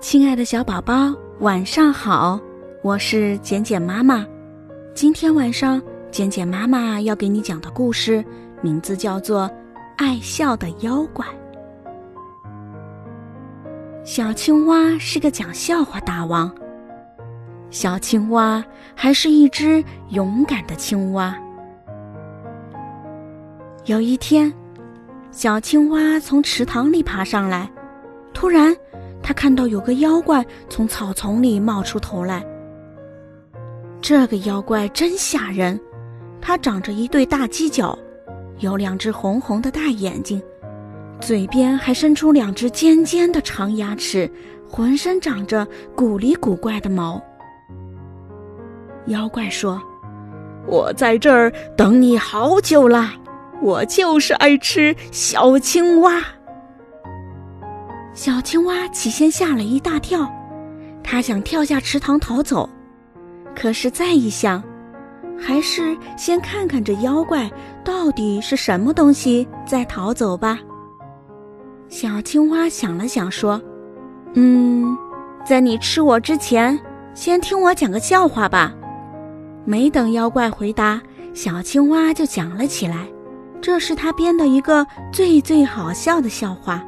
亲爱的小宝宝，晚上好！我是简简妈妈。今天晚上，简简妈妈要给你讲的故事名字叫做《爱笑的妖怪》。小青蛙是个讲笑话大王。小青蛙还是一只勇敢的青蛙。有一天，小青蛙从池塘里爬上来，突然。他看到有个妖怪从草丛里冒出头来。这个妖怪真吓人，它长着一对大犄角，有两只红红的大眼睛，嘴边还伸出两只尖尖的长牙齿，浑身长着古里古怪的毛。妖怪说：“我在这儿等你好久了，我就是爱吃小青蛙。”小青蛙起先吓了一大跳，它想跳下池塘逃走，可是再一想，还是先看看这妖怪到底是什么东西，再逃走吧。小青蛙想了想，说：“嗯，在你吃我之前，先听我讲个笑话吧。”没等妖怪回答，小青蛙就讲了起来。这是他编的一个最最好笑的笑话。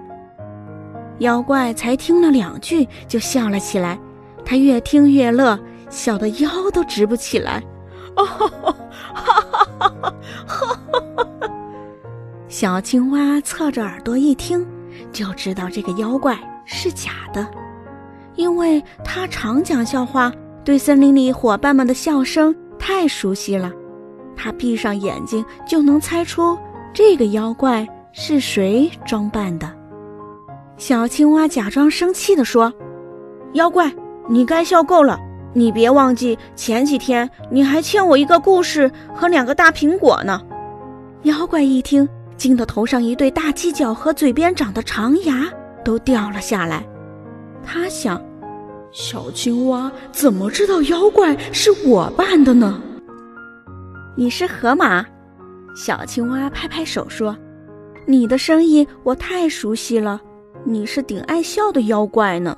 妖怪才听了两句就笑了起来，他越听越乐，笑得腰都直不起来。哦，哈哈哈哈哈！小青蛙侧着耳朵一听，就知道这个妖怪是假的，因为他常讲笑话，对森林里伙伴们的笑声太熟悉了。他闭上眼睛就能猜出这个妖怪是谁装扮的。小青蛙假装生气地说：“妖怪，你该笑够了。你别忘记前几天你还欠我一个故事和两个大苹果呢。”妖怪一听，惊得头上一对大犄角和嘴边长的长牙都掉了下来。他想：小青蛙怎么知道妖怪是我扮的呢？你是河马？小青蛙拍拍手说：“你的声音我太熟悉了。”你是顶爱笑的妖怪呢。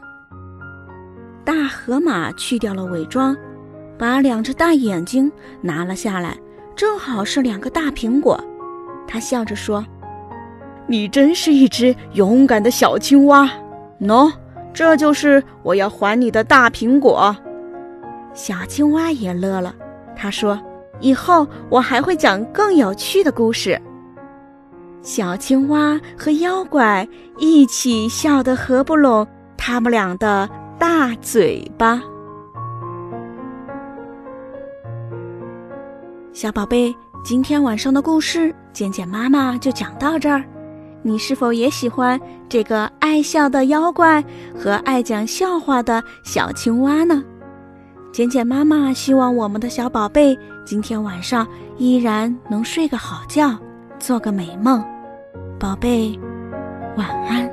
大河马去掉了伪装，把两只大眼睛拿了下来，正好是两个大苹果。他笑着说：“你真是一只勇敢的小青蛙。喏，这就是我要还你的大苹果。”小青蛙也乐了，他说：“以后我还会讲更有趣的故事。”小青蛙和妖怪一起笑得合不拢他们俩的大嘴巴。小宝贝，今天晚上的故事，简简妈妈就讲到这儿。你是否也喜欢这个爱笑的妖怪和爱讲笑话的小青蛙呢？简简妈妈希望我们的小宝贝今天晚上依然能睡个好觉，做个美梦。宝贝，晚安。